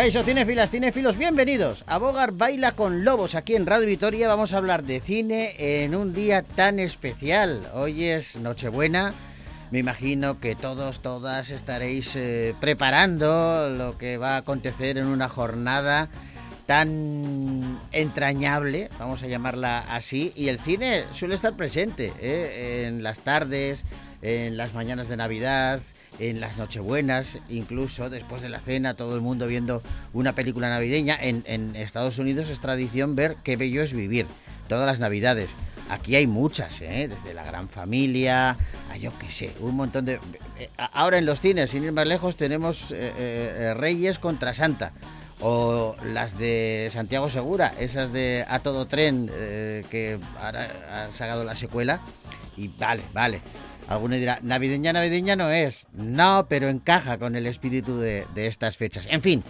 Caixo, cinefilas, cinefilos, bienvenidos a Bogar Baila con Lobos. Aquí en Radio Vitoria vamos a hablar de cine en un día tan especial. Hoy es Nochebuena. Me imagino que todos, todas estaréis eh, preparando lo que va a acontecer en una jornada tan entrañable, vamos a llamarla así, y el cine suele estar presente ¿eh? en las tardes, en las mañanas de Navidad, en las Nochebuenas, incluso después de la cena, todo el mundo viendo una película navideña. En, Estados Unidos es tradición ver qué bello es vivir, todas las Navidades. Aquí hay muchas, ¿eh? desde la gran familia, a yo qué sé, un montón de... Eh, ahora en los cines, sin ir más lejos, tenemos eh, Reyes contra Santa o las de Santiago Segura, esas de A Todo Tren, que ahora han sacado la secuela. Y vale, vale, Alguno dirá, navideña, navideña no es. No, pero encaja con el espíritu de, estas fechas. En fin,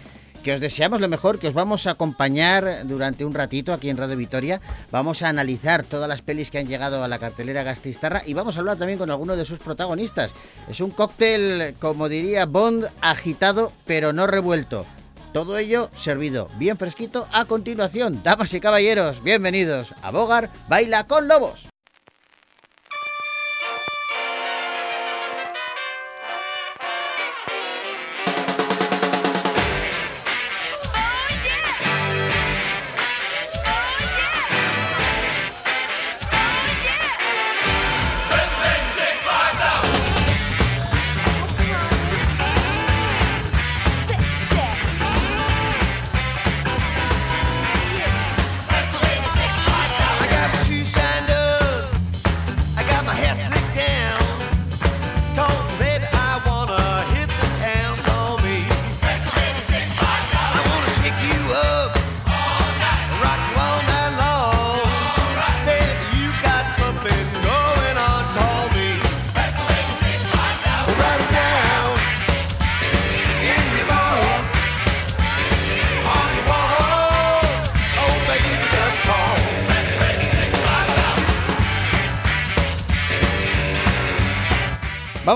que os deseamos lo mejor, que os vamos a acompañar durante un ratito aquí en Radio Vitoria. Vamos a analizar todas las pelis que han llegado a la cartelera Gastistarra y vamos a hablar también con alguno de sus protagonistas. Es un cóctel, como diría Bond, agitado pero no revuelto. Todo ello servido bien fresquito a continuación. Damas y caballeros, bienvenidos a Bogar Baila con Lobos.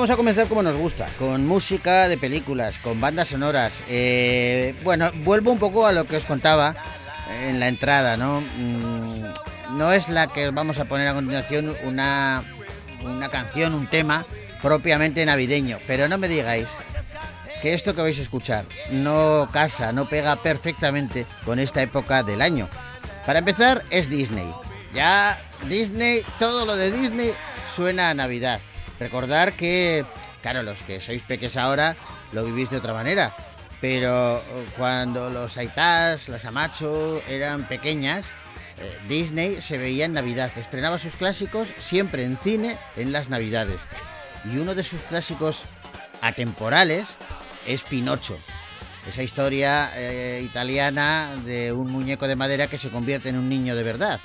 Vamos a comenzar como nos gusta, con música de películas, con bandas sonoras. Eh, bueno, vuelvo un poco a lo que os contaba en la entrada, ¿no? Mm, no es la que vamos a poner a continuación una, una canción, un tema propiamente navideño, pero no me digáis que esto que vais a escuchar no casa, no pega perfectamente con esta época del año. Para empezar, es Disney. Ya Disney, todo lo de Disney suena a Navidad. Recordar que, claro, los que sois peques ahora lo vivís de otra manera, pero cuando los Aitas, las Amacho eran pequeñas, eh, Disney se veía en Navidad, estrenaba sus clásicos siempre en cine en las Navidades. Y uno de sus clásicos atemporales es Pinocho, esa historia eh, italiana de un muñeco de madera que se convierte en un niño de verdad.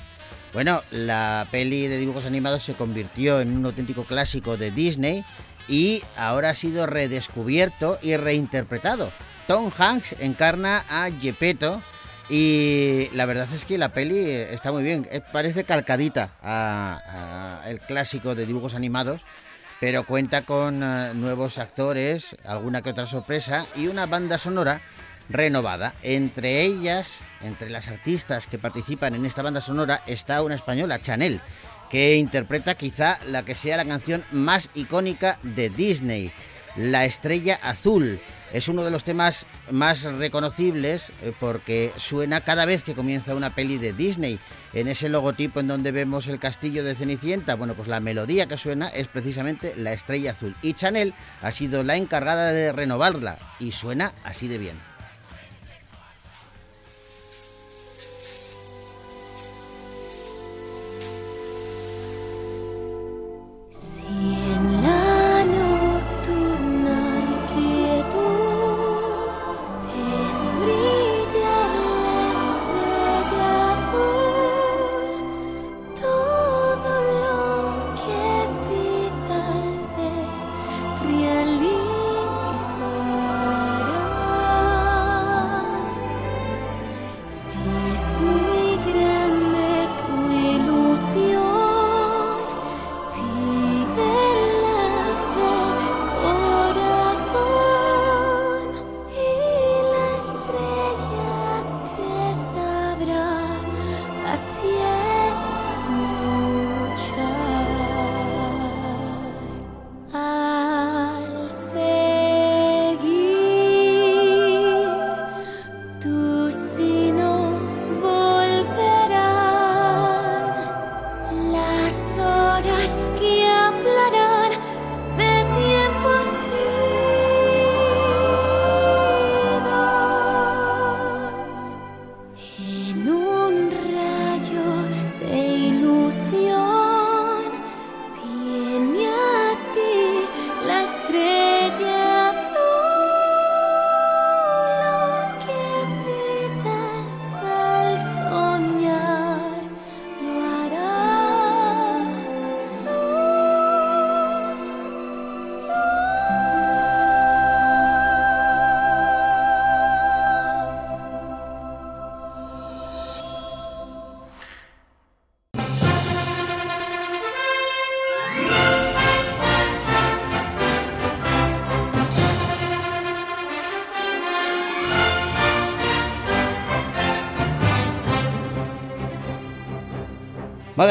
Bueno, la peli de dibujos animados se convirtió en un auténtico clásico de Disney y ahora ha sido redescubierto y reinterpretado. Tom Hanks encarna a Gepetto y la verdad es que la peli está muy bien, eh, parece calcadita a, el clásico de dibujos animados, pero cuenta con eh, nuevos actores, alguna que otra sorpresa y una banda sonora renovada. Entre ellas, entre las artistas que participan en esta banda sonora, está una española, Chanel, que interpreta quizá la que sea la canción más icónica de Disney, La Estrella Azul. Es uno de los temas más reconocibles eh, porque suena cada vez que comienza una peli de Disney. En ese logotipo en donde vemos el castillo de Cenicienta, bueno, pues la melodía que suena es precisamente La Estrella Azul. Y Chanel ha sido la encargada de renovarla y suena así de bien. Seeing love.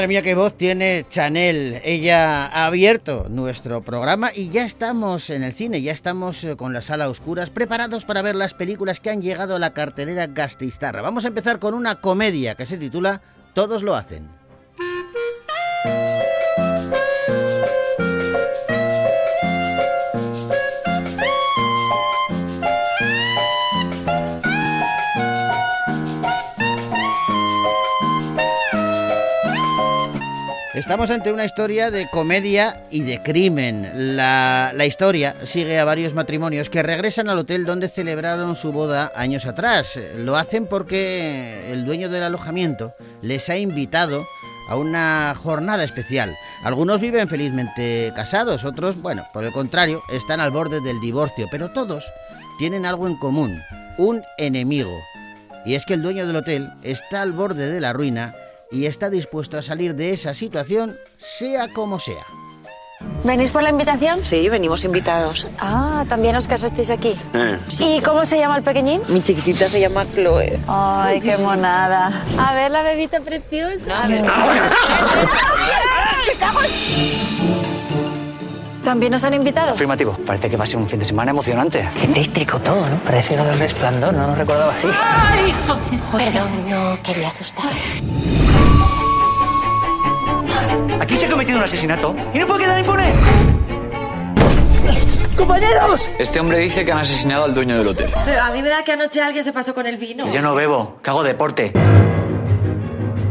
Mía, qué voz tiene Chanel. Ella ha abierto nuestro programa y ya estamos en el cine, ya estamos eh, con la sala oscuras, preparados para ver las películas que han llegado a la cartelera Gastistarra. Vamos a empezar con una comedia que se titula Todos lo hacen. Estamos ante una historia de comedia y de crimen. La, historia sigue a varios matrimonios que regresan al hotel donde celebraron su boda años atrás. Lo hacen porque el dueño del alojamiento les ha invitado a una jornada especial. Algunos viven felizmente casados, otros, bueno, por el contrario, están al borde del divorcio, pero todos tienen algo en común, un enemigo. Y es que el dueño del hotel está al borde de la ruina y está dispuesto a salir de esa situación sea como sea. ¿Venís por la invitación? Sí, venimos invitados. Ah, ¿también os casasteis aquí? Eh. ¿Y cómo se llama el pequeñín? Mi chiquitita se llama Chloe. Ay, qué monada. A ver la bebita preciosa. ¿También nos han invitado? Afirmativo. Parece que va a ser un fin de semana emocionante. Eléctrico todo, ¿no? Parece lo del resplandor, no lo recordaba así. Perdón, no quería asustarles. Aquí se ha cometido un asesinato y no puede quedar impune. ¡Compañeros! Este hombre dice que han asesinado al dueño del hotel. Pero a mí me da que anoche alguien se pasó con el vino. Yo no bebo, que hago deporte.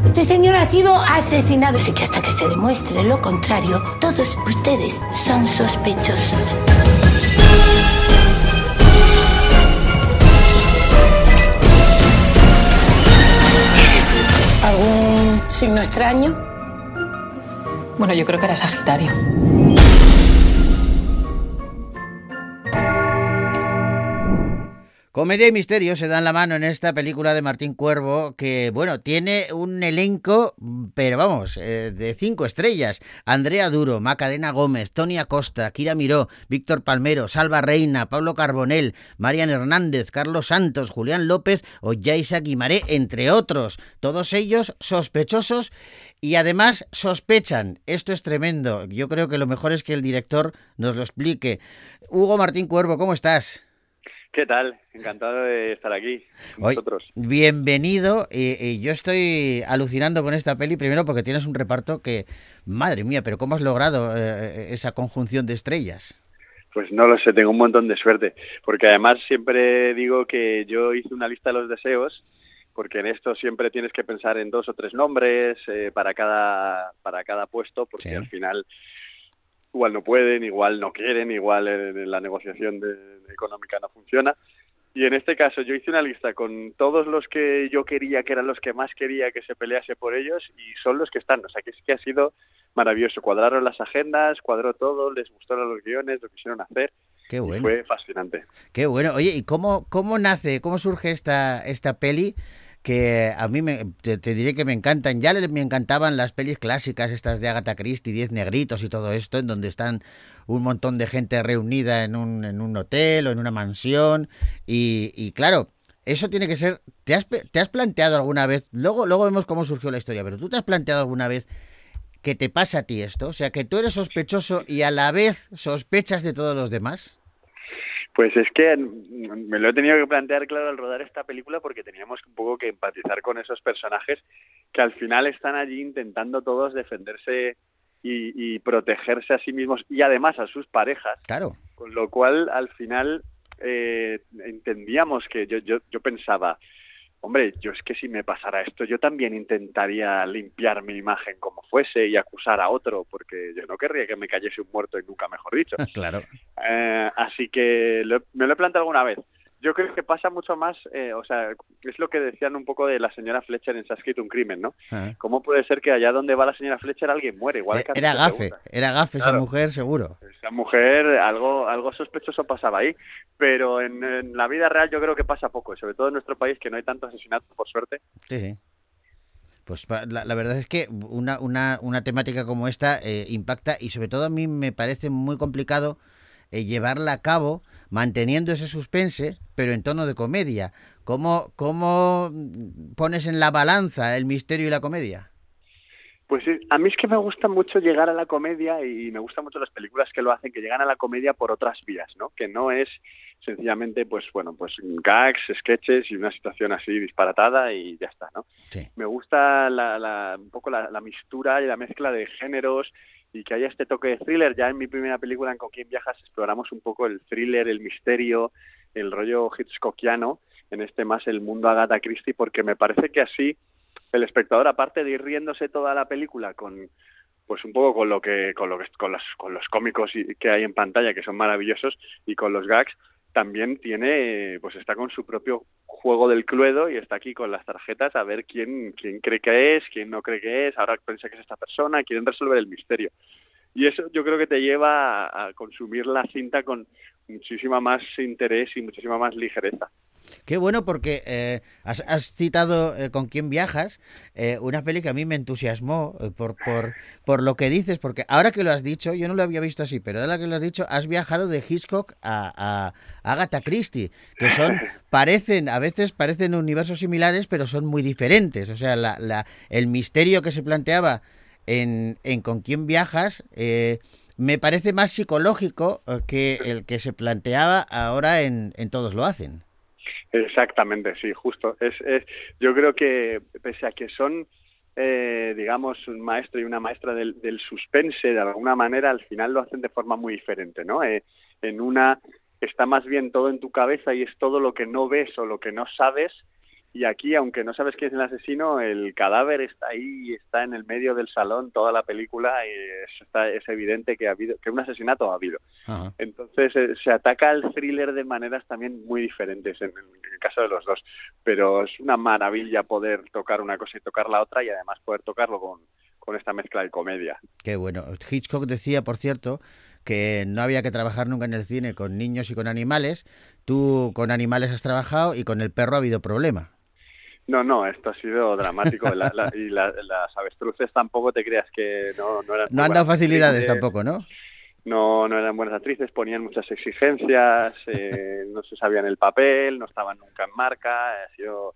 Este señor ha sido asesinado. Así que hasta que se demuestre lo contrario, todos ustedes son sospechosos. ¿Algún signo extraño? Bueno, yo creo que era Sagitario. Comedia y misterio se dan la mano en esta película de Martín Cuervo que, bueno, tiene un elenco, pero vamos, eh, de cinco estrellas. Andrea Duro, Macadena Gómez, Tony Acosta, Kira Miró, Víctor Palmero, Salva Reina, Pablo Carbonell, Marian Hernández, Carlos Santos, Julián López o Yaisa Guimaré, entre otros. Todos ellos sospechosos y además sospechan. Esto es tremendo. Yo creo que lo mejor es que el director nos lo explique. Hugo Martín Cuervo, ¿cómo estás? ¿Qué tal? Encantado de estar aquí con vosotros. Bienvenido. Y, yo estoy alucinando con esta peli, primero porque tienes un reparto que, madre mía, pero ¿cómo has logrado eh, esa conjunción de estrellas? Pues no lo sé, tengo un montón de suerte, porque además siempre digo que yo hice una lista de los deseos, porque en esto siempre tienes que pensar en dos o tres nombres eh, para cada para cada puesto, porque al final igual no pueden, igual no quieren, igual en, la negociación económica no funciona. Y en este caso yo hice una lista con todos los que yo quería, que eran los que más quería que se pelease por ellos, y son los que están. O sea, que es que ha sido maravilloso. Cuadraron las agendas, cuadró todo, les gustaron los guiones, lo quisieron hacer. Qué bueno. fue fascinante. Qué bueno. Oye, ¿y cómo, cómo nace, cómo surge esta, esta peli? Que a mí me, te, diré que me encantan. Ya me encantaban las pelis clásicas, estas de Agatha Christie, Diez Negritos y todo esto, en donde están un montón de gente reunida en un, en un hotel o en una mansión. Y, claro, eso tiene que ser. ¿te has, ¿Te has planteado alguna vez? Luego, luego vemos cómo surgió la historia, pero ¿tú te has planteado alguna vez que te pasa a ti esto? O sea, que tú eres sospechoso y a la vez sospechas de todos los demás. Pues es que me lo he tenido que plantear claro al rodar esta película porque teníamos un poco que empatizar con esos personajes que al final están allí intentando todos defenderse y, protegerse a sí mismos y además a sus parejas. Claro. Con lo cual al final eh, entendíamos que yo, yo, yo pensaba, hombre, yo es que si me pasara esto, yo también intentaría limpiar mi imagen como fuese y acusar a otro, porque yo no querría que me cayese un muerto y nunca mejor dicho. claro. Eh, así que me lo he planteado alguna vez yo creo que pasa mucho más, eh, o sea, es lo que decían un poco de la señora Fletcher en Se ha escrito un crimen, ¿no? Ah. ¿Cómo puede ser que allá donde va la señora Fletcher alguien muere? Igual eh, era gafe, era gafe esa mujer, seguro. Esa mujer, algo, algo sospechoso pasaba ahí, pero en, la vida real yo creo que pasa poco, sobre todo en nuestro país que no hay tanto asesinato, por suerte. Sí, sí. Pues la, verdad es que una, una, una temática como esta eh, impacta y sobre todo a mí me parece muy complicado eh, llevarla a cabo manteniendo ese suspense, pero en tono de comedia. ¿Cómo, ¿Cómo pones en la balanza el misterio y la comedia? Pues sí, a mí es que me gusta mucho llegar a la comedia y me gustan mucho las películas que lo hacen, que llegan a la comedia por otras vías, ¿no? Que no es sencillamente, pues bueno, pues gags, sketches y una situación así disparatada y ya está, ¿no? Sí. Me gusta la, la, un poco la, la mistura y la mezcla de géneros y que haya este toque de thriller. Ya en mi primera película, en Con quién viajas, exploramos un poco el thriller, el misterio, el rollo hitchcockiano, en este más el mundo Agatha Christie, porque me parece que así el espectador, aparte de ir riéndose toda la película con pues un poco con lo que con lo que con los con los cómicos que hay en pantalla que son maravillosos y con los gags también tiene pues está con su propio juego del cluedo y está aquí con las tarjetas a ver quién quién cree que es quién no cree que es ahora piensa que es esta persona quieren resolver el misterio. Y eso yo creo que te lleva a, a consumir la cinta con muchísima más interés y muchísima más ligereza Qué bueno porque eh, has, has citado eh, con quién viajas, eh, una peli que a mí me entusiasmó por, por, por lo que dices, porque ahora que lo has dicho, yo no lo había visto así, pero ahora que lo has dicho, has viajado de Hitchcock a, a Agatha Christie, que son, parecen, a veces parecen universos similares, pero son muy diferentes. O sea, la, la, el misterio que se planteaba en, en con quién viajas... Me parece más psicológico que el que se planteaba ahora en, en Todos lo hacen. Exactamente, sí, justo. Es, es, yo creo que pese a que son, eh, digamos, un maestro y una maestra del, del, suspense, de alguna manera, al final lo hacen de forma muy diferente, ¿no? Eh, en una está más bien todo en tu cabeza y es todo lo que no ves o lo que no sabes. Y aquí, aunque no sabes quién es el asesino, el cadáver está ahí, está en el medio del salón toda la película y es, está, es evidente que ha habido, que un asesinato ha habido. Ajá. Entonces eh, se ataca al thriller de maneras también muy diferentes en, en, el caso de los dos. Pero es una maravilla poder tocar una cosa y tocar la otra y además poder tocarlo con, con esta mezcla de comedia. Qué bueno. Hitchcock decía, por cierto, que no había que trabajar nunca en el cine con niños y con animales. Tú con animales has trabajado y con el perro ha habido problema. No, no, esto ha sido dramático. La, la, y la, las avestruces tampoco te creas que no, no eran. No han dado facilidades actrices, tampoco, ¿no? No, no eran buenas actrices, ponían muchas exigencias, eh, no se sabían el papel, no estaban nunca en marca. Ha sido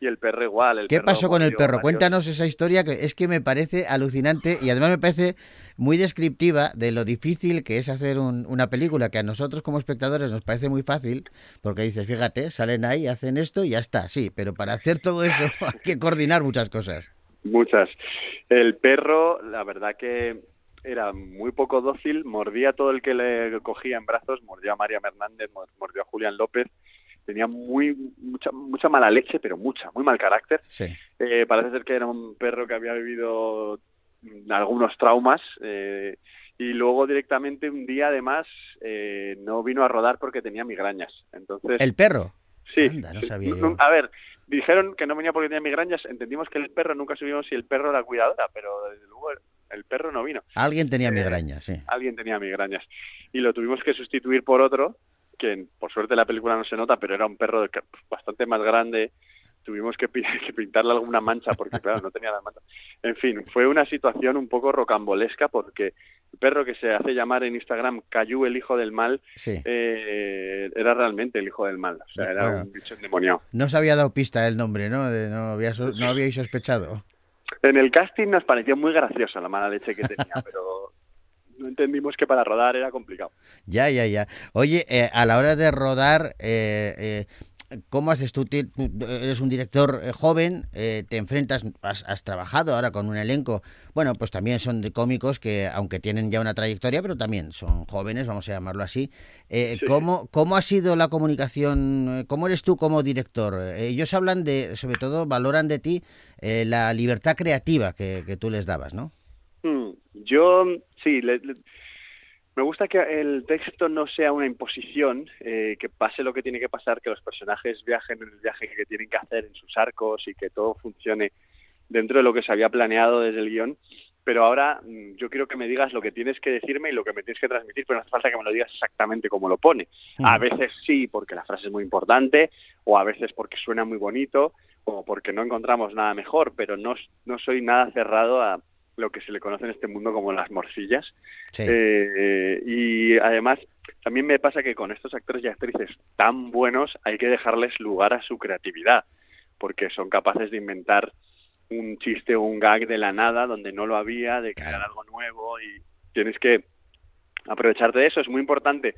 y el perro igual. El ¿Qué perro pasó con el perro? Cuéntanos esa historia que es que me parece alucinante y además me parece muy descriptiva de lo difícil que es hacer un, una película que a nosotros como espectadores nos parece muy fácil porque dices, fíjate, salen ahí, hacen esto y ya está, sí, pero para hacer todo eso hay que coordinar muchas cosas. Muchas. El perro, la verdad que era muy poco dócil, mordía todo el que le cogía en brazos, mordió a María Hernández, mordió a Julián López, tenía muy mucha mucha mala leche, pero mucha, muy mal carácter. Sí. Eh, parece ser que era un perro que había vivido algunos traumas eh, y luego directamente un día además eh, no vino a rodar porque tenía migrañas. Entonces el perro. Sí. Anda, no sabía. A ver, dijeron que no venía porque tenía migrañas, entendimos que el perro nunca supimos si el perro era cuidadora, pero desde luego el perro no vino. Alguien tenía migrañas, sí. Alguien tenía migrañas y lo tuvimos que sustituir por otro que por suerte la película no se nota, pero era un perro bastante más grande. Tuvimos que, que pintarle alguna mancha porque, claro, no tenía las manchas. En fin, fue una situación un poco rocambolesca porque el perro que se hace llamar en Instagram Cayu el hijo del mal sí. eh, era realmente el hijo del mal. O sea, era bueno, un bicho endemoniado. No se había dado pista el nombre, ¿no? De, no, había, no habíais sospechado. En el casting nos pareció muy graciosa la mala leche que tenía, pero no entendimos que para rodar era complicado. Ya, ya, ya. Oye, eh, a la hora de rodar, eh, eh, ¿cómo haces tú? Tú eres un director eh, joven, eh, te enfrentas, has, has, trabajado ahora con un elenco, bueno, pues también son de cómicos que, aunque tienen ya una trayectoria, pero también son jóvenes, vamos a llamarlo así. Sí. ¿cómo, ¿Cómo ha sido la comunicación? ¿Cómo eres tú como director? Ellos hablan de, sobre todo, valoran de ti la libertad creativa que, que tú les dabas, ¿no? Yo, sí, le, le, me gusta que el texto no sea una imposición, eh, que pase lo que tiene que pasar, que los personajes viajen en el viaje que tienen que hacer en sus arcos y que todo funcione dentro de lo que se había planeado desde el guion. Pero ahora mm, yo quiero que me digas lo que tienes que decirme y lo que me tienes que transmitir, pero no hace falta que me lo digas exactamente como lo pone. A veces sí, porque la frase es muy importante, o a veces porque suena muy bonito, o porque no encontramos nada mejor, pero no, no soy nada cerrado a, lo que se le conoce en este mundo como las morcillas. Sí. Eh, y además, también me pasa que con estos actores y actrices tan buenos hay que dejarles lugar a su creatividad, porque son capaces de inventar un chiste o un gag de la nada donde no lo había, de crear algo nuevo y tienes que aprovecharte de eso. Es muy importante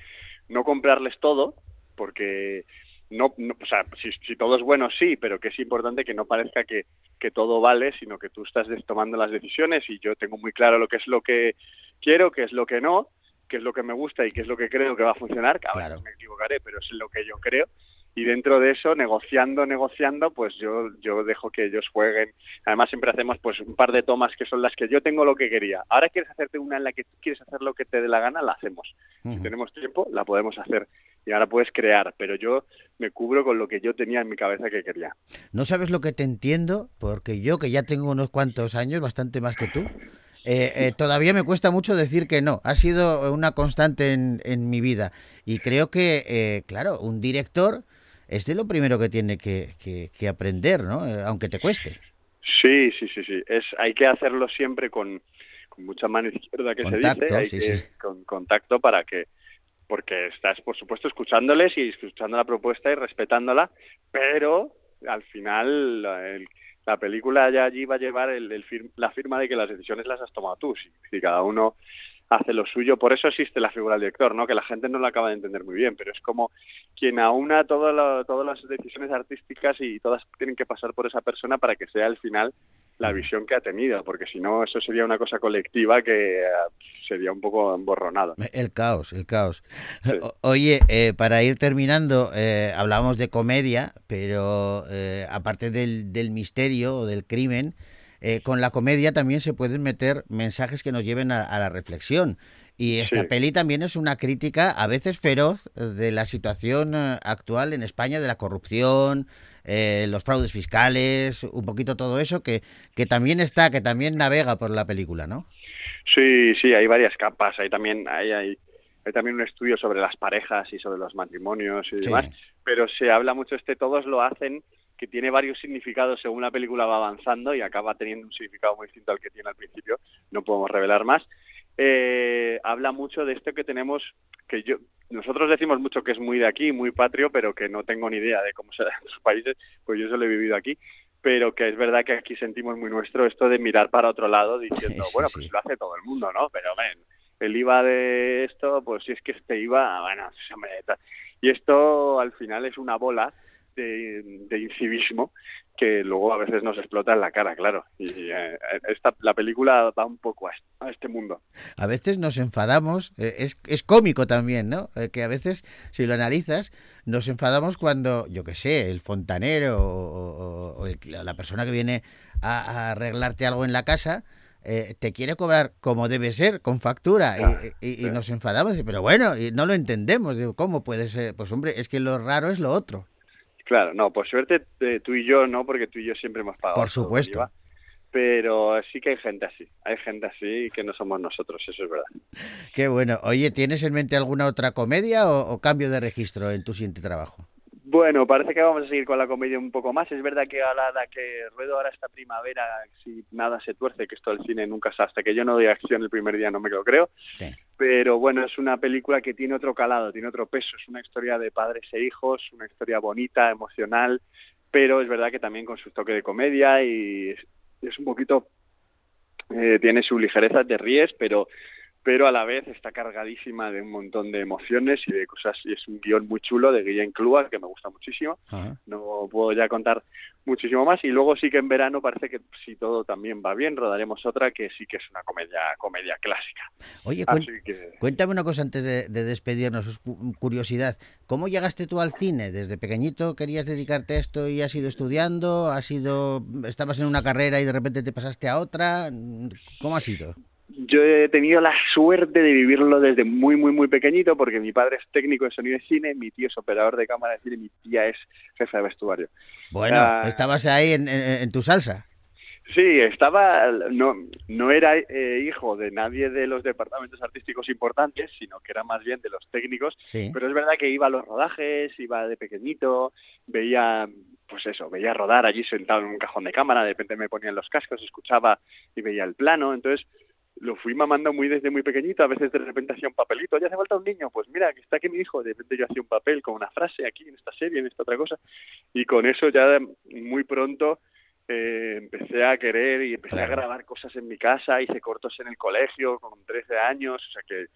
no comprarles todo porque no, o sea, si, si, todo es bueno, sí, pero que es importante que no parezca que, que, todo vale, sino que tú estás tomando las decisiones y yo tengo muy claro lo que es lo que quiero, qué es lo que no, qué es lo que me gusta y qué es lo que creo que va a funcionar, que a veces me equivocaré, pero es lo que yo creo y dentro de eso negociando negociando pues yo yo dejo que ellos jueguen. Además siempre hacemos pues un par de tomas que son las que yo tengo lo que quería. Ahora quieres hacerte una en la que quieres hacer lo que te dé la gana la hacemos. Si tenemos tiempo la podemos hacer. Y ahora puedes crear pero yo me cubro con lo que yo tenía en mi cabeza que quería. No sabes lo que te entiendo porque yo que ya tengo unos cuantos años bastante más que tú eh, eh, todavía me cuesta mucho decir que no. Ha sido una constante en, en mi vida. Y creo que, eh, claro, un director este es lo primero que tiene que, que, aprender, ¿no? Eh, aunque te cueste. Sí, sí, sí, sí. Es, hay que hacerlo siempre con, con mucha mano izquierda que se dice, hay que, con contacto para que, porque estás, por supuesto, escuchándoles y escuchando la propuesta y respetándola, pero al final la película ya allí va a llevar el, la firma de que las decisiones las has tomado tú. Si, cada uno hace lo suyo. Por eso existe la figura del director, ¿no? Que la gente no lo acaba de entender muy bien, pero es como quien aúna todas las decisiones artísticas y todas tienen que pasar por esa persona para que sea al final la visión que ha tenido, porque si no, eso sería una cosa colectiva que eh, sería un poco emborronado. El caos, el caos. Oye, eh, para ir terminando, eh, hablamos de comedia, pero aparte del, del misterio o del crimen, eh, con la comedia también se pueden meter mensajes que nos lleven a, la reflexión. Y esta peli también es una crítica, a veces feroz, de la situación eh, actual en España, de la corrupción, eh, los fraudes fiscales, un poquito todo eso, que, que también está, que también navega por la película, ¿no? Sí, sí, hay varias capas. Hay también, hay, hay, hay también un estudio sobre las parejas y sobre los matrimonios y demás, pero se habla mucho este, todos lo hacen que tiene varios significados según la película va avanzando y acaba teniendo un significado muy distinto al que tiene al principio, no podemos revelar más. Eh, habla mucho de esto que tenemos, que yo, nosotros decimos mucho que es muy de aquí, muy patrio, pero que no tengo ni idea de cómo será en otros países, pues yo solo he vivido aquí, pero que es verdad que aquí sentimos muy nuestro esto de mirar para otro lado diciendo, bueno, pues lo hace todo el mundo, ¿no? Pero ven, el IVA de esto, pues si es que este IVA, bueno, hombre, y esto al final es una bola de, incivismo que luego a veces nos explota en la cara, claro. Y eh, esta, la película va un poco a, este mundo. A veces nos enfadamos, eh, es, es cómico también, ¿no? Eh, que a veces, si lo analizas, nos enfadamos cuando, yo qué sé, el fontanero o, la persona que viene a, arreglarte algo en la casa, te quiere cobrar como debe ser, con factura, y, nos enfadamos, pero bueno, y no lo entendemos, digo, ¿cómo puede ser? Pues hombre, es que lo raro es lo otro. Claro, no, por suerte eh, tú y yo no, porque tú y yo siempre hemos pagado. Por supuesto. pero sí que hay gente así, hay gente así que no somos nosotros, eso es verdad. Qué bueno. Oye, ¿tienes en mente alguna otra comedia o cambio de registro en tu siguiente trabajo? Bueno, parece que vamos a seguir con la comedia un poco más. Es verdad que a la que ruedo ahora esta primavera, si nada se tuerce, que esto del cine nunca se hasta que yo no doy acción el primer día no me lo creo. Pero bueno, es una película que tiene otro calado, tiene otro peso. Es una historia de padres e hijos, una historia bonita, emocional, pero es verdad que también con su toque de comedia y es, un poquito... Eh, tiene su ligereza, te ríes, pero pero a la vez está cargadísima de un montón de emociones y de cosas, y es un guion muy chulo de Guillén Clua, que me gusta muchísimo. No puedo ya contar muchísimo más. Y luego sí que en verano parece que si todo también va bien, rodaremos otra que sí que es una comedia comedia clásica. Oye, cuéntame una cosa antes de, despedirnos, curiosidad. ¿Cómo llegaste tú al cine? ¿Desde pequeñito querías dedicarte a esto y has ido estudiando? ¿Has ido, estabas en una carrera y de repente te pasaste a otra? ¿Cómo ha sido? Yo he tenido la suerte de vivirlo desde muy, muy, muy pequeñito, porque mi padre es técnico de sonido de cine, mi tío es operador de cámara de cine, mi tía es jefa de vestuario. Bueno, estabas ahí en, tu salsa. Sí, estaba, no, no era eh, hijo de nadie de los departamentos artísticos importantes, sino que era más bien de los técnicos, pero es verdad que iba a los rodajes, iba de pequeñito, veía, pues eso, veía rodar allí sentado en un cajón de cámara, de repente me ponían los cascos, escuchaba y veía el plano, entonces lo fui mamando muy desde muy pequeñito, a veces de repente hacía un papelito, ya hace falta un niño, pues mira, que está aquí mi hijo, de repente yo hacía un papel con una frase aquí en esta serie, en esta otra cosa, y con eso ya muy pronto eh, empecé a querer y empecé Claro. a grabar cosas en mi casa, hice cortos en el colegio con 13 años, o sea que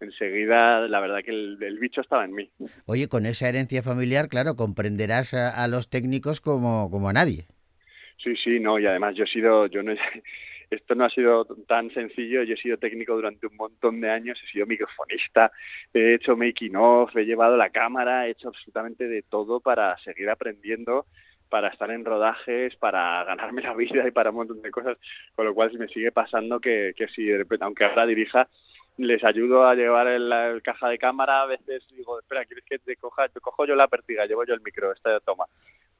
enseguida la verdad que el, el bicho estaba en mí. Oye, con esa herencia familiar, claro, comprenderás a, a los técnicos como, como a nadie. Sí, sí, no, y además yo he sido, yo no he- esto no ha sido tan sencillo, yo he sido técnico durante un montón de años, he sido microfonista, he hecho making of, he llevado la cámara, he hecho absolutamente de todo para seguir aprendiendo, para estar en rodajes, para ganarme la vida y para un montón de cosas, con lo cual me sigue pasando que, que si aunque ahora dirija, les ayudo a llevar el, el caja de cámara, a veces digo, espera, ¿quieres que te coja? Te cojo yo la pertiga, llevo yo el micro, esta toma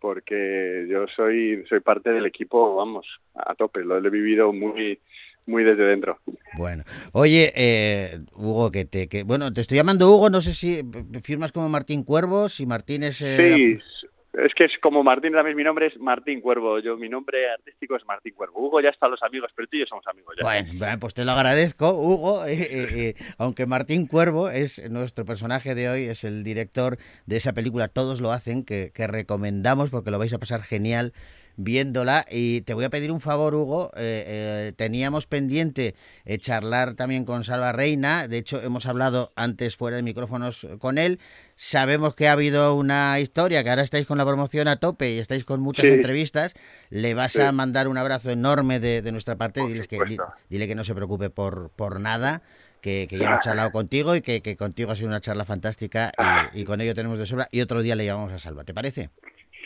porque yo soy soy parte del equipo, vamos, a tope, lo he vivido muy muy desde dentro. Bueno, oye, eh, Hugo, que te, que, bueno, te estoy llamando Hugo, no sé si firmas como Martín Cuervo, si Martín es... eh, Sí, es que es como Martín también mi nombre es Martín Cuervo, yo mi nombre artístico es Martín Cuervo. Hugo ya están los amigos, pero tú y yo somos amigos ya. Bueno, pues te lo agradezco, Hugo. aunque Martín Cuervo es nuestro personaje de hoy, es el director de esa película Todos lo hacen, que, que recomendamos porque lo vais a pasar genial viéndola. Y te voy a pedir un favor, Hugo. eh, eh, teníamos pendiente eh, charlar también con Salva Reina. De hecho, hemos hablado antes fuera de micrófonos con él. Sabemos que ha habido una historia, que ahora estáis con la promoción a tope y estáis con muchas Sí. entrevistas. Le vas Sí. a mandar un abrazo enorme de, de nuestra parte. Por Diles que, di- supuesto. dile que no se preocupe por, por nada. Que, que ya hemos charlado contigo y que, que contigo ha sido una charla fantástica y, y con ello tenemos de sobra. Y otro día le llamamos a Salva, ¿te parece?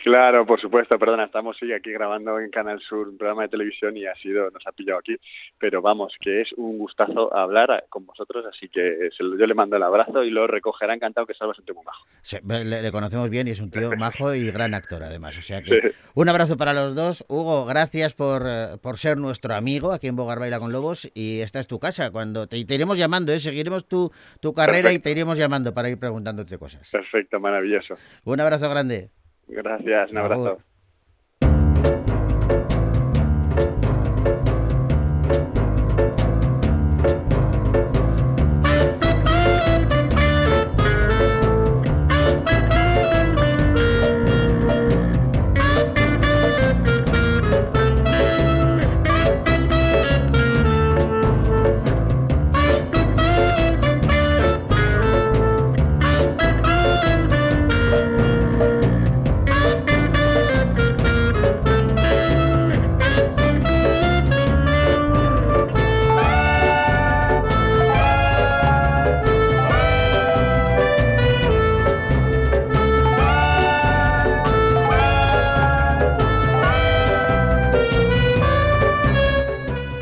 Claro, por supuesto, perdona, estamos aquí grabando en Canal Sur un programa de televisión y ha sido, nos ha pillado aquí, pero vamos, que es un gustazo hablar con vosotros, así que se lo- yo le mando el abrazo y lo recogerá encantado que salvas un tipo bajo. Se- Le, le conocemos bien y es un tío majo y gran actor además. O sea que un abrazo para los dos. Hugo, gracias por, eh, por ser nuestro amigo aquí en Bogar Baila con Lobos y esta es tu casa. Cuando te, te iremos llamando, ¿eh? seguiremos tu, tu carrera y te iremos llamando para ir preguntándote cosas. Perfecto, maravilloso. Un abrazo grande. Gracias, un abrazo.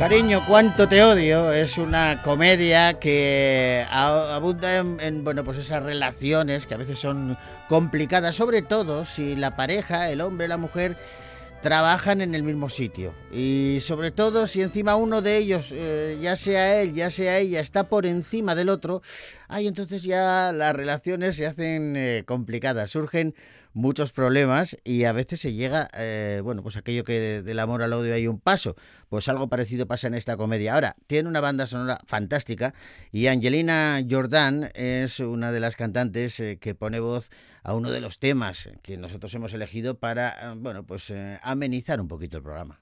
Cariño, cuánto te odio es una comedia que abunda en, en, bueno pues esas relaciones que a veces son complicadas, sobre todo si la pareja, el hombre, la mujer trabajan en el mismo sitio. Y sobre todo si encima uno de ellos, eh, ya sea él, ya sea ella, está por encima del otro, ay entonces ya las relaciones se hacen eh, complicadas, surgen muchos problemas y a veces se llega, eh, bueno, pues aquello que de- del amor al odio hay un paso. Pues algo parecido pasa en esta comedia. Ahora, tiene una banda sonora fantástica y Angelina Jordan es una de las cantantes eh, que pone voz a uno de los temas que nosotros hemos elegido para, eh, bueno, pues amenizar un poquito el programa.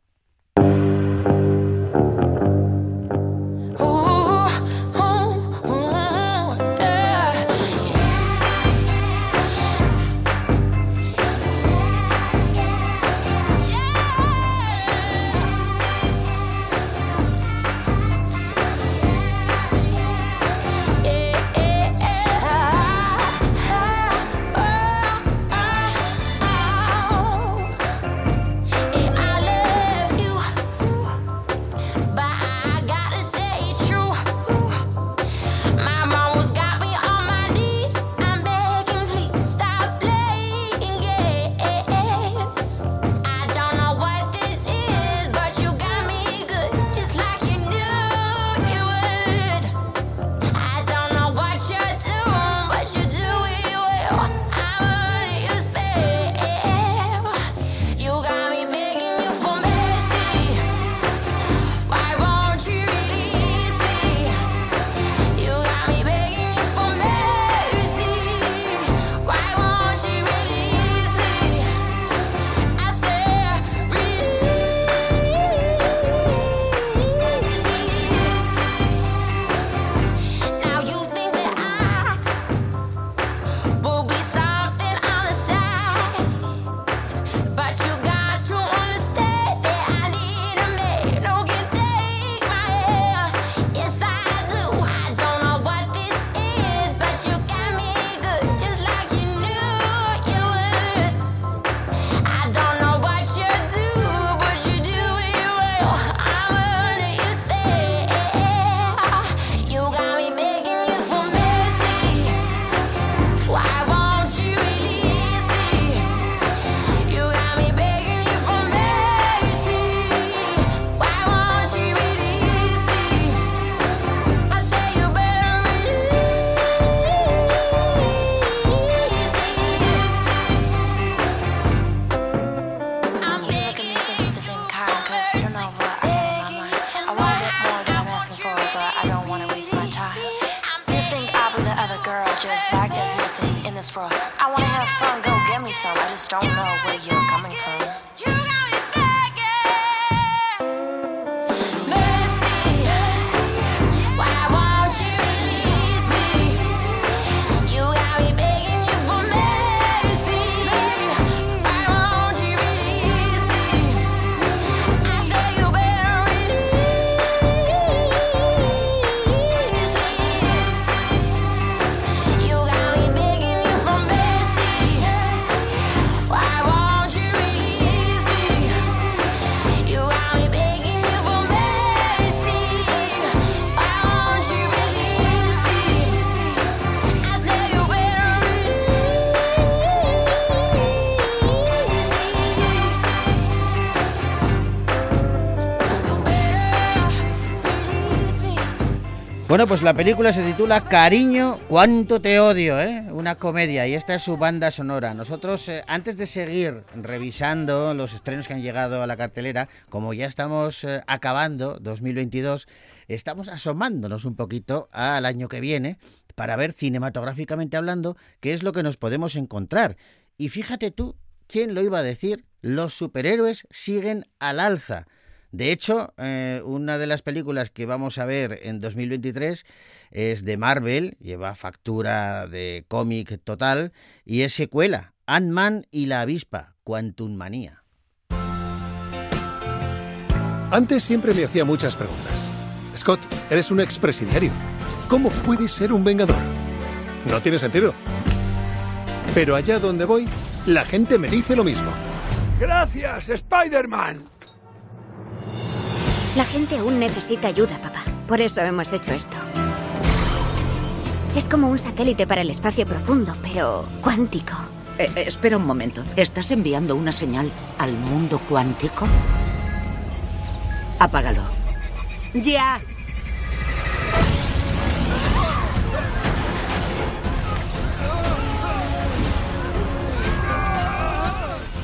Bueno, pues la película se titula Cariño, cuánto te odio, ¿eh? Una comedia y esta es su banda sonora. Nosotros, eh, antes de seguir revisando los estrenos que han llegado a la cartelera, como ya estamos eh, acabando 2022, estamos asomándonos un poquito al año que viene para ver cinematográficamente hablando qué es lo que nos podemos encontrar. Y fíjate tú, ¿quién lo iba a decir? Los superhéroes siguen al alza. De hecho, eh, una de las películas que vamos a ver en 2023 es de Marvel, lleva factura de cómic total y es secuela, Ant-Man y la avispa, Quantum Manía. Antes siempre me hacía muchas preguntas. Scott, eres un expresidiario. ¿Cómo puedes ser un vengador? No tiene sentido. Pero allá donde voy, la gente me dice lo mismo. Gracias, Spider-Man. La gente aún necesita ayuda, papá. Por eso hemos hecho esto. Es como un satélite para el espacio profundo, pero cuántico. Eh, eh, espera un momento. ¿Estás enviando una señal al mundo cuántico? Apágalo. ¡Ya!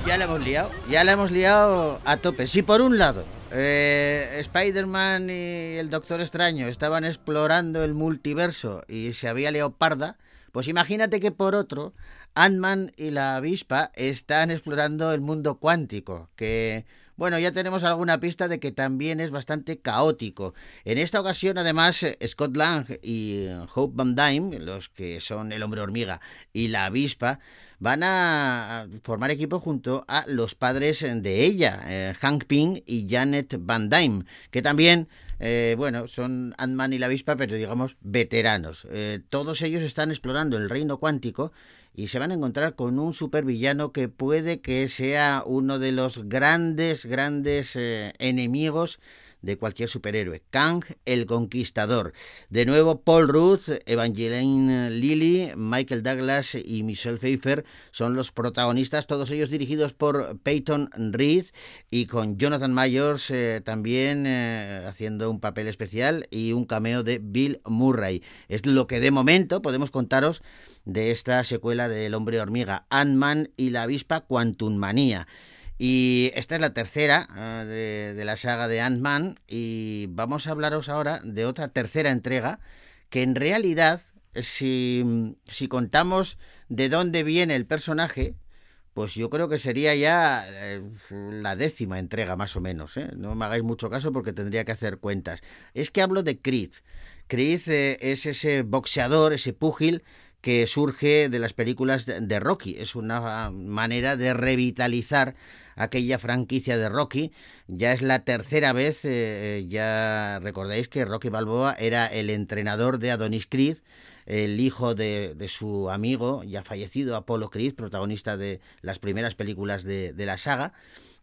Ya la hemos liado, ya la hemos liado a tope. Si por un lado eh, Spider-Man y el Doctor Extraño estaban explorando el multiverso y se había liado parda, pues imagínate que por otro, Ant-Man y la avispa están explorando el mundo cuántico, que bueno, ya tenemos alguna pista de que también es bastante caótico. En esta ocasión, además, Scott Lang y Hope Van Dyne, los que son el hombre hormiga y la avispa, van a formar equipo junto a los padres de ella, eh, Hank Pym y Janet Van Dyne, que también eh, bueno, son Ant-Man y la avispa, pero digamos veteranos. Eh, todos ellos están explorando el reino cuántico y se van a encontrar con un supervillano que puede que sea uno de los grandes, grandes eh, enemigos de cualquier superhéroe. Kang el Conquistador. De nuevo, Paul Rudd, Evangeline Lilly, Michael Douglas y Michelle Pfeiffer son los protagonistas, todos ellos dirigidos por Peyton Reed y con Jonathan Myers eh, también eh, haciendo un papel especial y un cameo de Bill Murray. Es lo que de momento podemos contaros de esta secuela del hombre hormiga, Ant-Man y la avispa Quantum Manía. Y esta es la tercera de, de, la saga de Ant-Man y vamos a hablaros ahora de otra tercera entrega que en realidad, si, si contamos de dónde viene el personaje, pues yo creo que sería ya eh, la décima entrega más o menos. ¿eh? No me hagáis mucho caso porque tendría que hacer cuentas. Es que hablo de Creed. Creed eh, es ese boxeador, ese púgil que surge de las películas de Rocky. Es una manera de revitalizar aquella franquicia de Rocky. Ya es la tercera vez, eh, ya recordáis que Rocky Balboa era el entrenador de Adonis Creed, el hijo de, de su amigo ya fallecido Apollo Creed, protagonista de las primeras películas de, de la saga.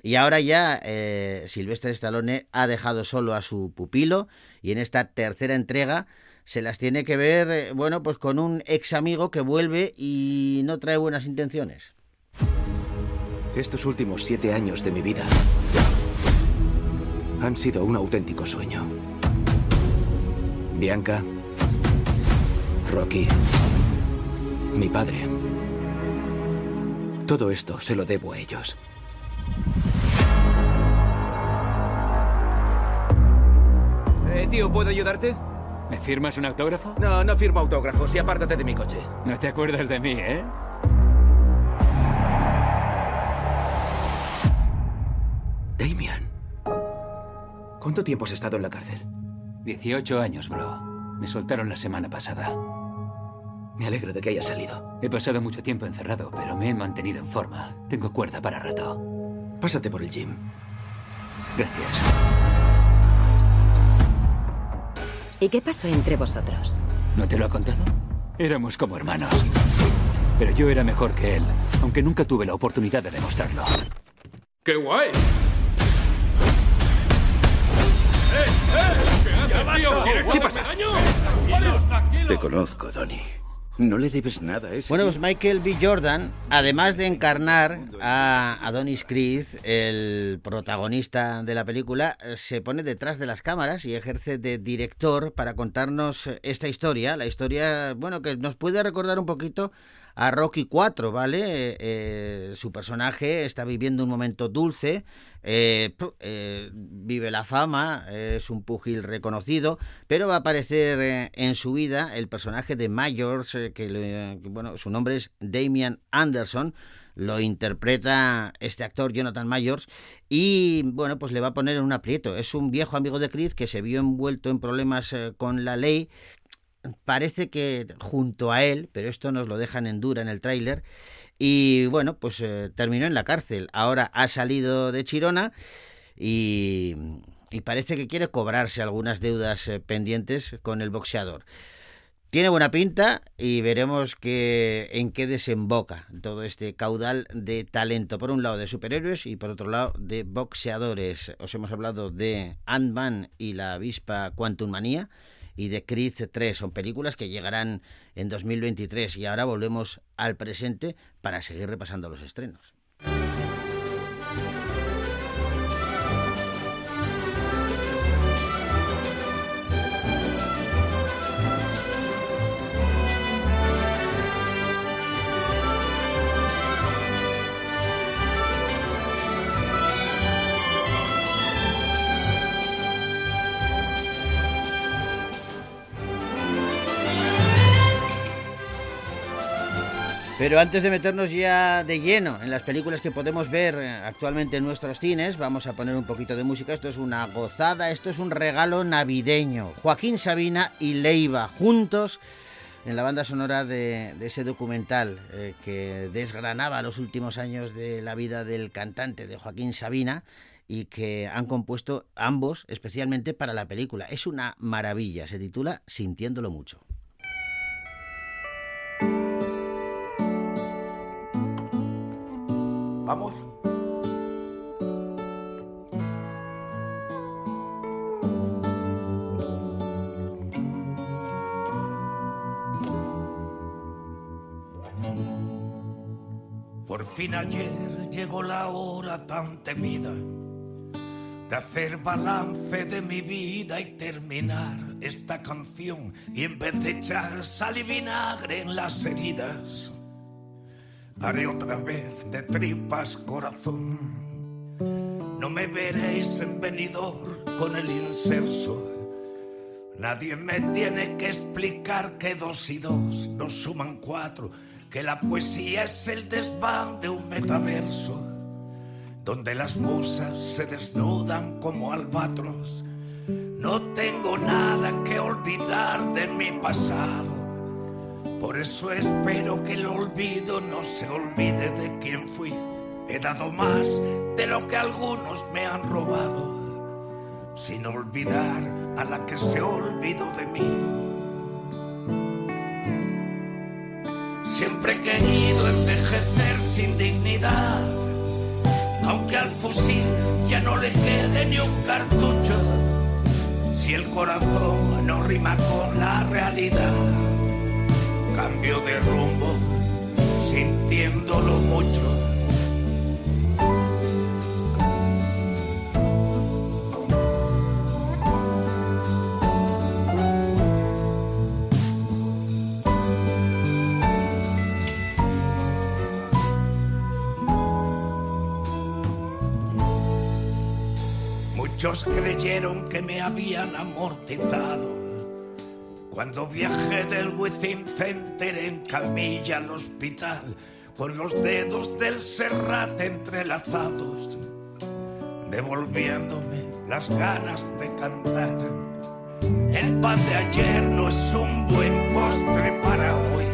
Y ahora ya eh, Silvestre Stallone ha dejado solo a su pupilo y en esta tercera entrega se las tiene que ver, eh, bueno, pues con un ex amigo que vuelve y no trae buenas intenciones. Estos últimos siete años de mi vida han sido un auténtico sueño. Bianca, Rocky, mi padre. Todo esto se lo debo a ellos. Eh, tío, ¿puedo ayudarte? ¿Me firmas un autógrafo? No, no firmo autógrafos y apártate de mi coche. No te acuerdas de mí, ¿eh? Damian. ¿Cuánto tiempo has estado en la cárcel? 18 años, bro. Me soltaron la semana pasada. Me alegro de que hayas salido. He pasado mucho tiempo encerrado, pero me he mantenido en forma. Tengo cuerda para rato. Pásate por el gym. Gracias. ¿Y qué pasó entre vosotros? ¿No te lo ha contado? Éramos como hermanos. Pero yo era mejor que él, aunque nunca tuve la oportunidad de demostrarlo. ¡Qué guay! ¿Qué pasa? Te conozco, Donnie. No le debes nada a ese Bueno, pues Michael B. Jordan, además de encarnar a Adonis Creed, el protagonista de la película, eh, se pone detrás de las cámaras y ejerce de director para contarnos esta historia, la historia, bueno, que nos puede recordar un poquito a Rocky 4, ¿vale? Eh, su personaje está viviendo un momento dulce, eh, eh, vive la fama, es un pugil reconocido, pero va a aparecer en su vida el personaje de Myers, que, le- que, bueno, su nombre es Damian Anderson, lo interpreta este actor Jonathan Myers y bueno, pues le va a poner en un aprieto. Es un viejo amigo de Creed que se vio envuelto en problemas con la ley parece que junto a él, pero esto nos lo dejan en dura en el tráiler, y bueno, pues eh, terminó en la cárcel. Ahora ha salido de Chirona y, y parece que quiere cobrarse algunas deudas eh, pendientes con el boxeador. Tiene buena pinta y veremos que, en qué desemboca todo este caudal de talento. Por un lado de superhéroes y por otro lado de boxeadores. Os hemos hablado de Ant-Man y la avispa Quantum Manía y de Creed 3. Son películas que llegarán en 2023 y ahora volvemos al presente para seguir repasando los estrenos. Pero antes de meternos ya de lleno en las películas que podemos ver eh, actualmente en nuestros cines, vamos a poner un poquito de música. Esto es una gozada, esto es un regalo navideño. Joaquín Sabina y Leiva juntos en la banda sonora de, de ese documental eh, que desgranaba los últimos años de la vida del cantante de Joaquín Sabina y que han compuesto ambos especialmente para la película. Es una maravilla, se titula Sintiéndolo mucho. Vamos. Por fin ayer llegó la hora tan temida de hacer balance de mi vida y terminar esta canción y en vez de echar sal y vinagre en las heridas haré otra vez de tripas corazón. No me veréis en venidor con el inserso. Nadie me tiene que explicar que dos y dos no suman cuatro, que la poesía es el desván de un metaverso, donde las musas se desnudan como albatros. No tengo nada que olvidar de mi pasado. Por eso espero que el olvido no se olvide de quién fui. He dado más de lo que algunos me han robado, sin olvidar a la que se olvidó de mí. Siempre he querido envejecer sin dignidad, aunque al fusil ya no le quede ni un cartucho. Si el corazón no rima con la realidad cambio de rumbo, sintiéndolo mucho. Muchos creyeron que me habían amortizado cuando viajé del Within Center en camilla al hospital, con los dedos del serrate entrelazados, devolviéndome las ganas de cantar. El pan de ayer no es un buen postre para hoy.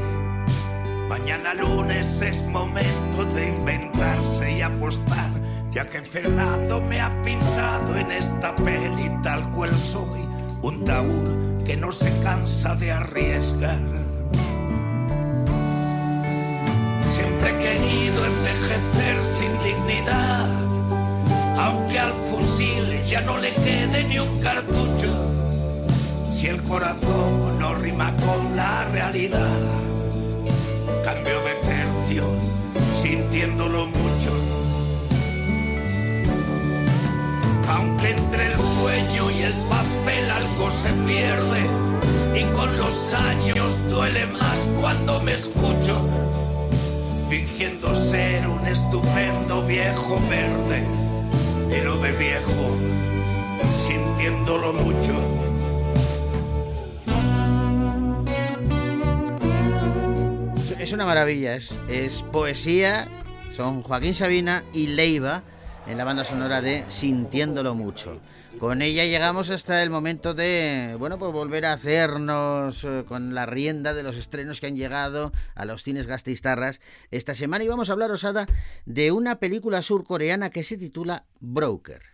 Mañana lunes es momento de inventarse y apostar, ya que Fernando me ha pintado en esta peli tal cual soy, un taur que no se cansa de arriesgar. Siempre he querido envejecer sin dignidad, aunque al fusil ya no le quede ni un cartucho. Si el corazón no rima con la realidad, cambio de tercio, sintiéndolo mucho. Aunque entre el se pierde, y con los años duele más cuando me escucho, fingiendo ser un estupendo viejo verde, y lo de viejo, sintiéndolo mucho. Es una maravilla, es poesía, son Joaquín Sabina y Leiva en la banda sonora de Sintiéndolo Mucho. Con ella llegamos hasta el momento de, bueno, pues volver a hacernos eh, con la rienda de los estrenos que han llegado a los cines Gasteiztarras esta semana y vamos a hablar, Osada, de una película surcoreana que se titula Broker.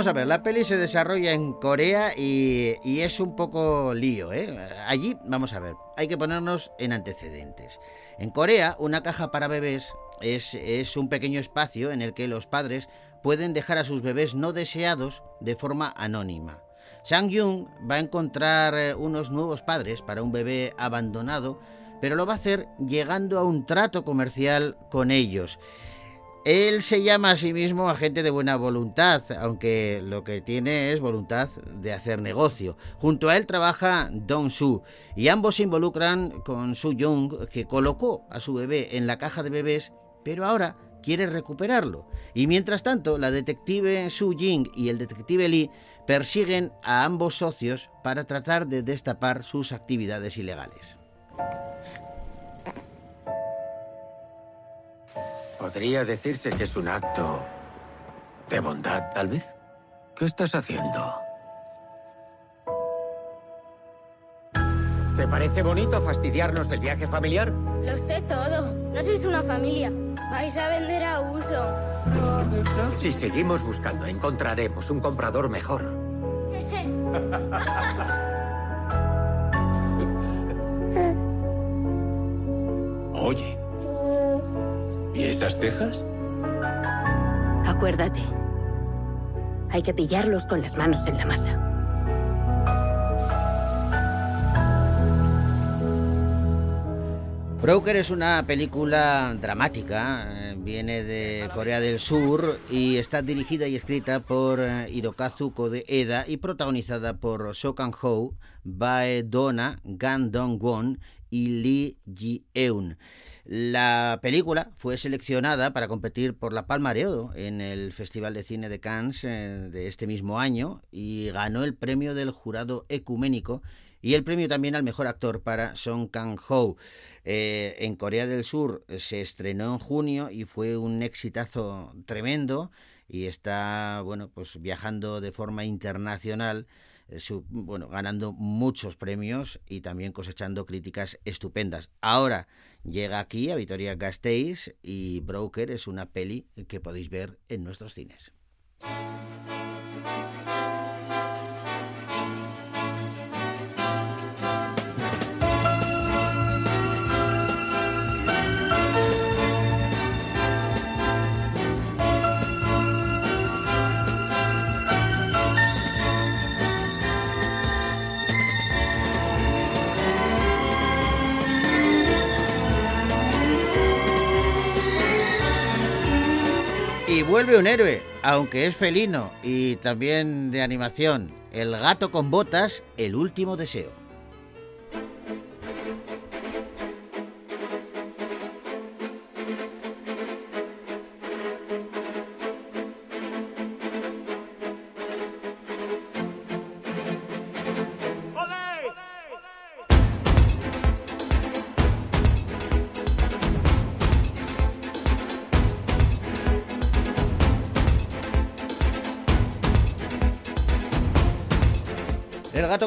Vamos a ver, la peli se desarrolla en Corea y, es un poco lío, ¿eh? Allí, vamos a ver, hay que ponernos en antecedentes. En Corea, una caja para bebés es, es un pequeño espacio en el que los padres pueden dejar a sus bebés no deseados de forma anónima. Sang Jung va a encontrar eh, unos nuevos padres para un bebé abandonado, pero lo va a hacer llegando a un trato comercial con ellos. Él se llama a sí mismo agente de buena voluntad, aunque lo que tiene es voluntad de hacer negocio. Junto a él trabaja Dong Su y ambos se involucran con Su Jung, que colocó a su bebé en la caja de bebés, pero ahora quiere recuperarlo. Y mientras tanto, la detective Su Jing y el detective Lee persiguen a ambos socios para tratar de destapar sus actividades ilegales. Podría decirse que es un acto de bondad, tal vez. ¿Qué estás haciendo? ¿Te parece bonito fastidiarnos el viaje familiar? Lo sé todo. No sois una familia. Vais a vender a uso. Si seguimos buscando, encontraremos un comprador mejor. Oye, ¿y esas cejas? Acuérdate. Hay que pillarlos con las manos en la masa. Broker es una película dramática, eh, viene de Corea del Sur y está dirigida y escrita por eh, Hirokazu Koreeda y protagonizada por So Kang-ho, Bae Dona, Gan Dong-won y Lee Ji-eun. La película fue seleccionada para competir por la Palma de Oro en el Festival de Cine de Cannes eh, de este mismo año y ganó el premio del jurado ecuménico y el premio también al mejor actor para Song Kang-ho. Eh, en Corea del Sur se estrenó en junio y fue un exitazo tremendo y está bueno pues viajando de forma internacional su, bueno ganando muchos premios y también cosechando críticas estupendas. Ahora llega aquí a Vitoria Gasteiz y Broker es una peli que podéis ver en nuestros cines Y vuelve un héroe, aunque es felino y también de animación. El gato con botas, el último deseo.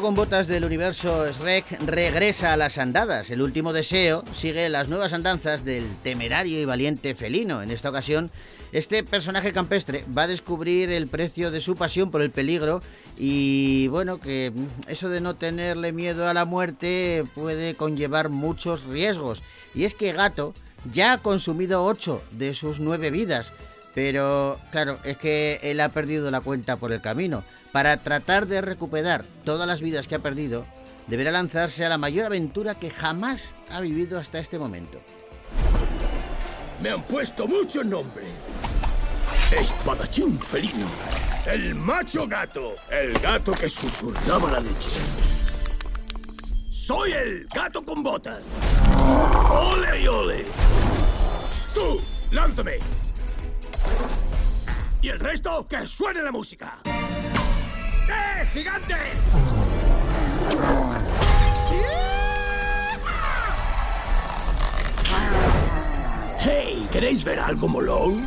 Con botas del universo Shrek regresa a las andadas. El último deseo sigue las nuevas andanzas del temerario y valiente felino. En esta ocasión, este personaje campestre va a descubrir el precio de su pasión por el peligro y bueno, que eso de no tenerle miedo a la muerte puede conllevar muchos riesgos. Y es que Gato ya ha consumido ocho de sus nueve vidas. Pero claro, es que él ha perdido la cuenta por el camino. Para tratar de recuperar todas las vidas que ha perdido, deberá lanzarse a la mayor aventura que jamás ha vivido hasta este momento. Me han puesto mucho nombre. Espadachín felino. El macho gato. El gato que susurraba la leche. Soy el gato con botas. ¡Ole y ole! ¡Tú! ¡Lánzame! Y el resto, que suene la música. ¡Eh, gigante! ¡Hey! ¿Queréis ver algo molón?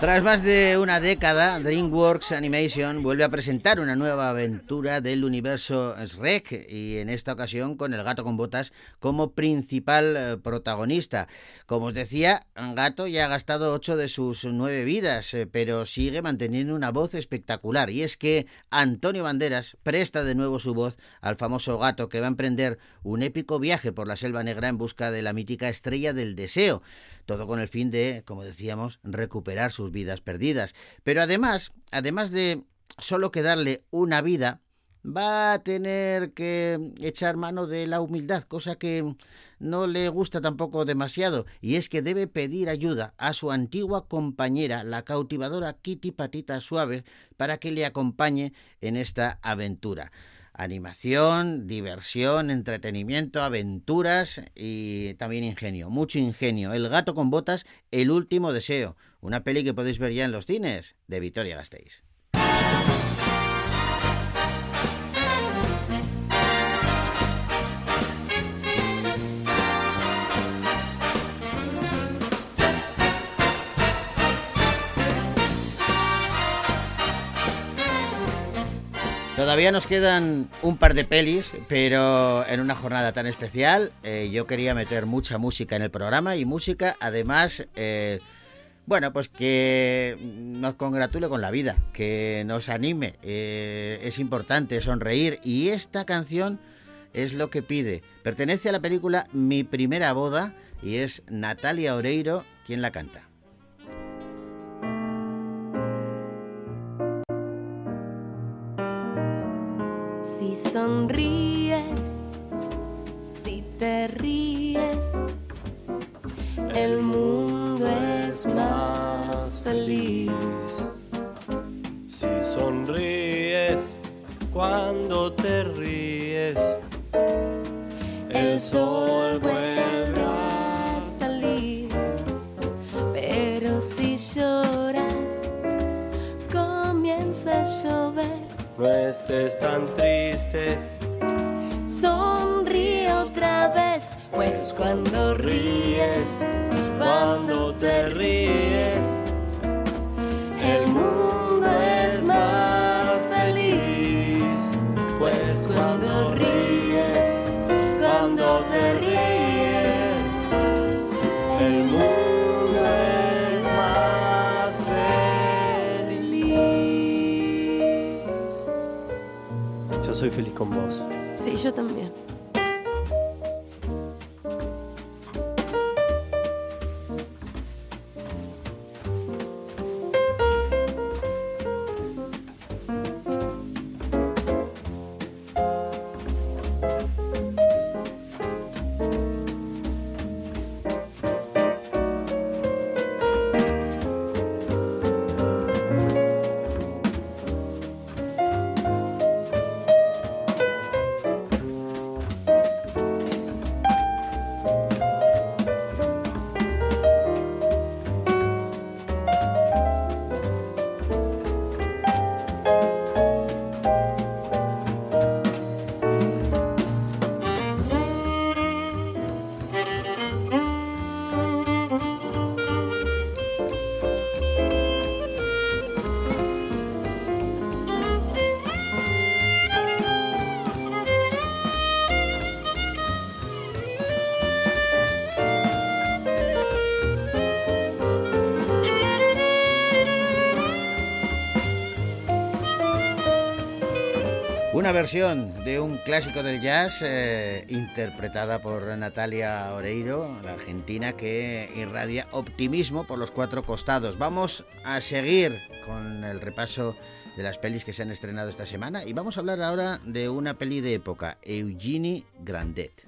Tras más de una década, DreamWorks Animation vuelve a presentar una nueva aventura del universo Shrek y en esta ocasión con el gato con botas como principal eh, protagonista. Como os decía, Gato ya ha gastado ocho de sus nueve vidas, eh, pero sigue manteniendo una voz espectacular y es que Antonio Banderas presta de nuevo su voz al famoso gato que va a emprender un épico viaje por la selva negra en busca de la mítica estrella del deseo todo con el fin de, como decíamos, recuperar sus vidas perdidas. Pero además, además de solo quedarle una vida, va a tener que echar mano de la humildad, cosa que no le gusta tampoco demasiado, y es que debe pedir ayuda a su antigua compañera, la cautivadora Kitty Patita Suave, para que le acompañe en esta aventura. Animación, diversión, entretenimiento, aventuras y también ingenio, mucho ingenio. El gato con botas, El último deseo, una peli que podéis ver ya en los cines de Victoria Gasteiz. Todavía nos quedan un par de pelis, pero en una jornada tan especial eh, yo quería meter mucha música en el programa y música además, eh, bueno, pues que nos congratule con la vida, que nos anime, eh, es importante sonreír y esta canción es lo que pide. Pertenece a la película Mi primera boda y es Natalia Oreiro quien la canta. Sonríes, si te ríes, el mundo es más feliz. Si sonríes cuando te ríes, el sol vuelve No estés tan triste. Sonríe otra vez, pues cuando ríes, cuando te ríes, el mundo es más feliz. Pues cuando ríes, soy feliz con vos. Sí, yo también. Versión de un clásico del jazz eh, interpretada por Natalia Oreiro, la argentina, que irradia optimismo por los cuatro costados. Vamos a seguir con el repaso de las pelis que se han estrenado esta semana y vamos a hablar ahora de una peli de época, Eugenie Grandet.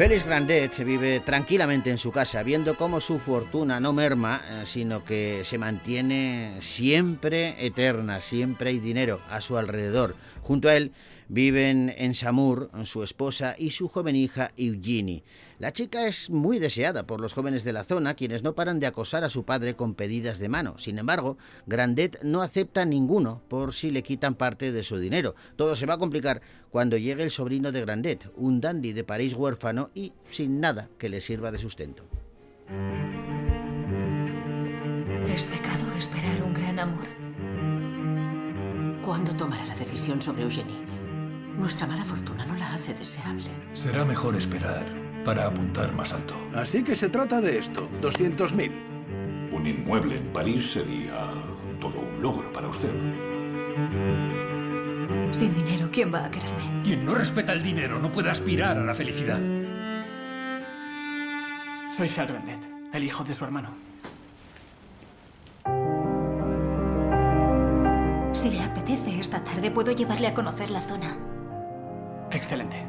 Félix Grandet vive tranquilamente en su casa, viendo cómo su fortuna no merma, eh, sino que se mantiene siempre eterna, siempre hay dinero a su alrededor. Junto a él viven en Samur su esposa y su joven hija Eugenie. La chica es muy deseada por los jóvenes de la zona, quienes no paran de acosar a su padre con pedidas de mano. Sin embargo, Grandet no acepta ninguno por si le quitan parte de su dinero. Todo se va a complicar cuando llegue el sobrino de Grandet, un dandy de París huérfano y sin nada que le sirva de sustento. Es pecado esperar un gran amor. ¿Cuándo tomará la decisión sobre Eugenie? Nuestra mala fortuna no la hace deseable. Será mejor esperar para apuntar más alto. Así que se trata de esto, 200.000. Un inmueble en París sería todo un logro para usted. Sin dinero, ¿quién va a quererme? Quien no respeta el dinero no puede aspirar a la felicidad. Soy Charles Grandet, el hijo de su hermano. Si le apetece esta tarde, puedo llevarle a conocer la zona. Excelente.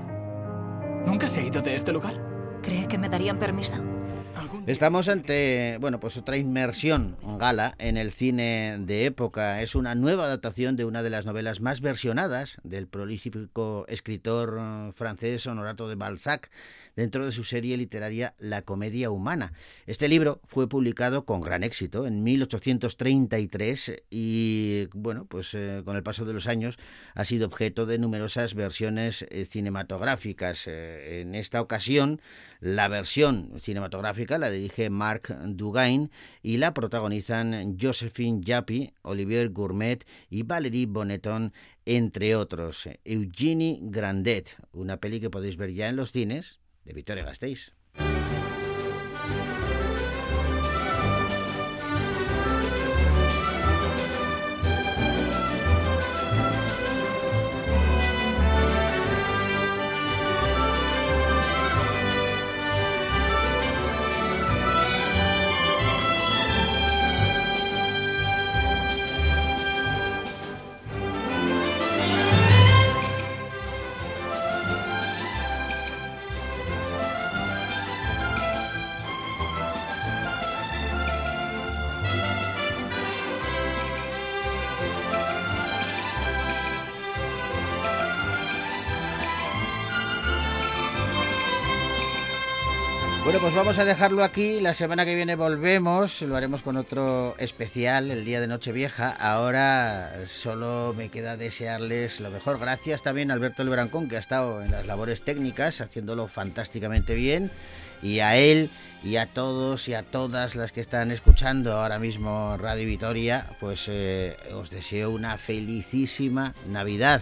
¿Nunca se ha ido de este lugar? ¿Cree que me darían permiso? Estamos ante, bueno, pues otra inmersión gala en el cine de época. Es una nueva adaptación de una de las novelas más versionadas del prolífico escritor francés Honorato de Balzac dentro de su serie literaria La comedia humana. Este libro fue publicado con gran éxito en 1833 y, bueno, pues eh, con el paso de los años ha sido objeto de numerosas versiones eh, cinematográficas. Eh, en esta ocasión, la versión cinematográfica la dirige Marc Dugain y la protagonizan Josephine Japy, Olivier Gourmet y Valérie Bonneton entre otros. Eugenie Grandet, una peli que podéis ver ya en los cines de Victoria Gasteiz. Vamos a dejarlo aquí. La semana que viene volvemos. Lo haremos con otro especial, el día de Nochevieja. Ahora solo me queda desearles lo mejor. Gracias también a Alberto Lebrancón, que ha estado en las labores técnicas, haciéndolo fantásticamente bien. Y a él y a todos y a todas las que están escuchando ahora mismo Radio Vitoria, pues eh, os deseo una felicísima Navidad.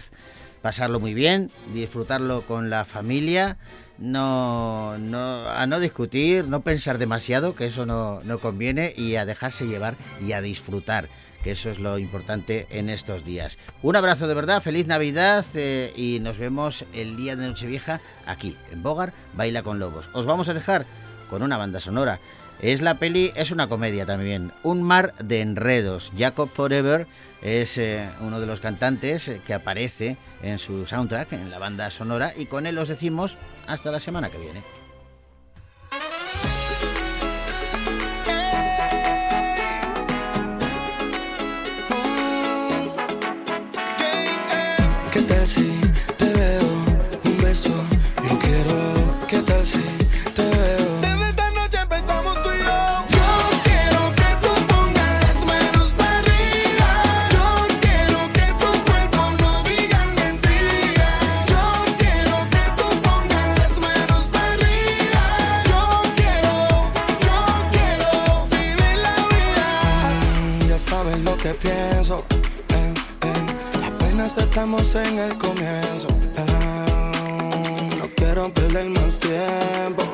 Pasarlo muy bien, disfrutarlo con la familia no, no, a no discutir, no pensar demasiado, que eso no, no conviene, y a dejarse llevar y a disfrutar que eso es lo importante en estos días. Un abrazo de verdad, feliz Navidad eh, y nos vemos el día de Nochevieja aquí en Bogar, Baila con Lobos. Os vamos a dejar con una banda sonora. Es la peli, es una comedia también, Un mar de enredos. Jacob Forever es eh, uno de los cantantes eh, que aparece en su soundtrack, en la banda sonora, y con él os decimos hasta la semana que viene. ¿Qué tal si estamos en el comienzo. Eh, no quiero perder más tiempo.